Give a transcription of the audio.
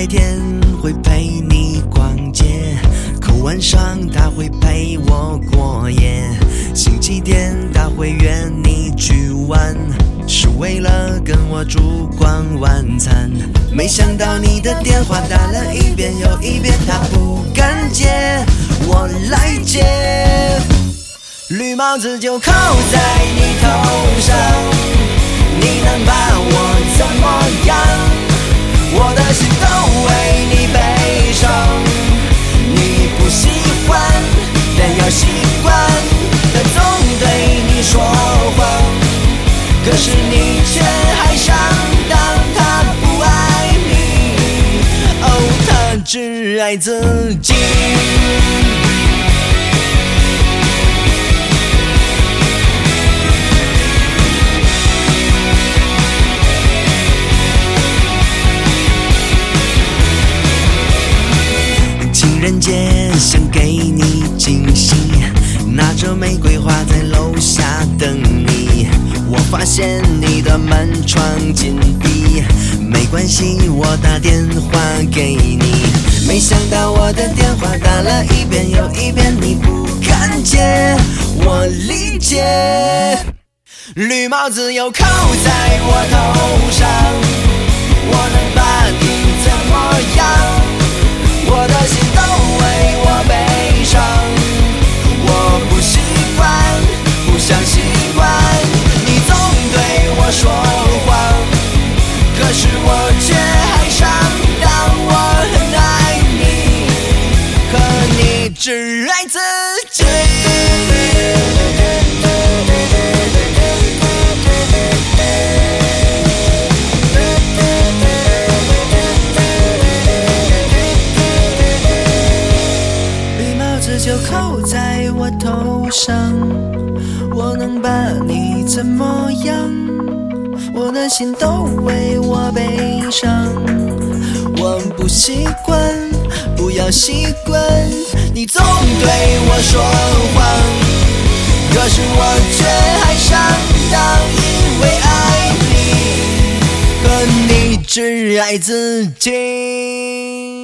白天会陪你逛街，可晚上他会陪我过夜。星期天他会约你去玩，是为了跟我烛光晚餐。没想到你的电话打了一遍又一遍，他不敢接，我来接。绿帽子就扣在你头上，爱自己。情人节想给你惊喜，拿着玫瑰花在楼下等你。我发现你的门窗紧闭，没关系，我打电话给你。没想到我的电话打了一遍又一遍，你不看见，我理解。绿帽子又扣在我头上，我能只爱自己。绿帽子就扣在我头上，我能把你怎么样？我的心都为我悲伤，我不习惯，不要习惯，对我说谎，可是我却还上当，因为爱你，可你只爱自己。